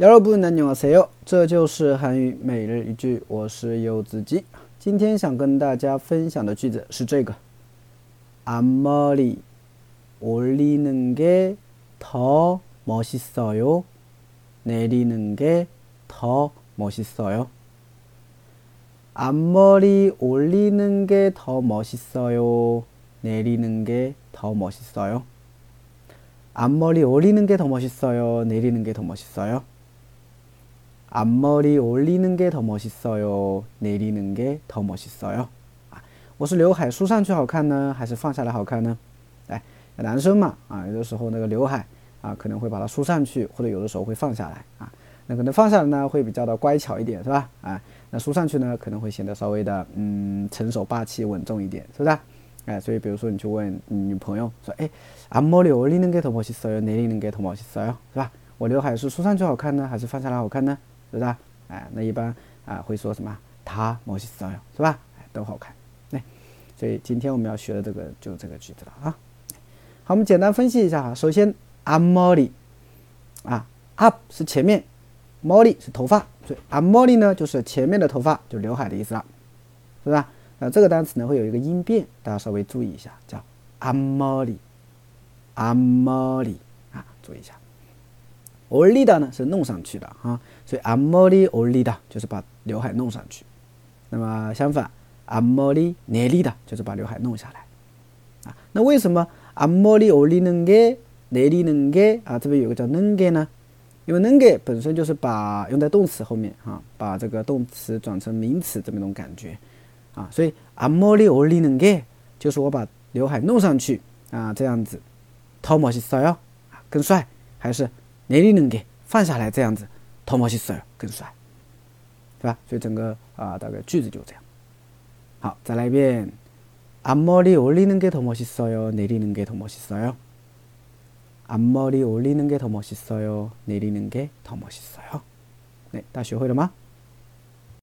여러분 안녕하세요. 这就是韩语每日一句我是柚子鸡今天想跟大家分享的句子是这个 앞머리 올리는 게 더 멋있어요. 내리는 게 더 멋있어요. 앞머리 올리는 게 더 멋있어요. 내리는 게 더 멋있어요. 앞머리 올리는 게 더 멋있어요. 내리는 게 더 멋있어요. 앞머리 올리는 게 더 멋있어요. 내리는 게 더 멋있어요. 我是刘海，梳上去好看呢，还是放下来好看呢？哎，男生嘛，啊，有的时候那个刘海啊，可能会把它梳上去，或者有的时候会放下来啊。那可能放下来呢，会比较的乖巧一点，是吧？哎，那梳上去呢，可能会显得稍微的，嗯，成熟霸气稳重一点，是不是？哎，所以比如说你去问女朋友说，哎， 앞머리 올리는 게 더 멋있어요? 내리는 게 더 멋있어요? 是吧？我刘海是梳上去好看呢，还是放下来好看呢？ 是不是？哎，那一般啊会说什么？他某西斯造，是吧？哎，都好看。哎，所以今天我们要学的这个就这个句子了啊。好，我们简单分析一下哈，首先，amory up 是前面，Molly 是头发，所以 amory 呢就是前面的头发，就刘海的意思了，是不是？那这个单词呢会有一个音变，大家稍微注意一下，叫 amory amory 啊，注意一下。올리다呢是弄上去的啊，所以앞머리올리다就是把刘海弄上去。那么相反，앞머리내리다就是把刘海弄下来。啊，那为什么앞머리올리는게내리는게啊这边有个叫는게呢？因为는게本身就是把用在动词后面啊，把这个动词转成名词这么一种感觉。啊，所以앞머리올리는 게， 就是我把刘海弄上去啊，这样子，더멋있어 요， 更帅，还是 내리는 게， 放下来这样子，더멋있어 요， 更帅，对吧？所以整个啊，大概句子就这样。好，再来一遍，앞머리올리는게더멋있어 요， 내리는게더멋있어 요。 앞머리올리는게더멋있어 요， 내리는게더멋있어 요。 哎，大家学会了吗？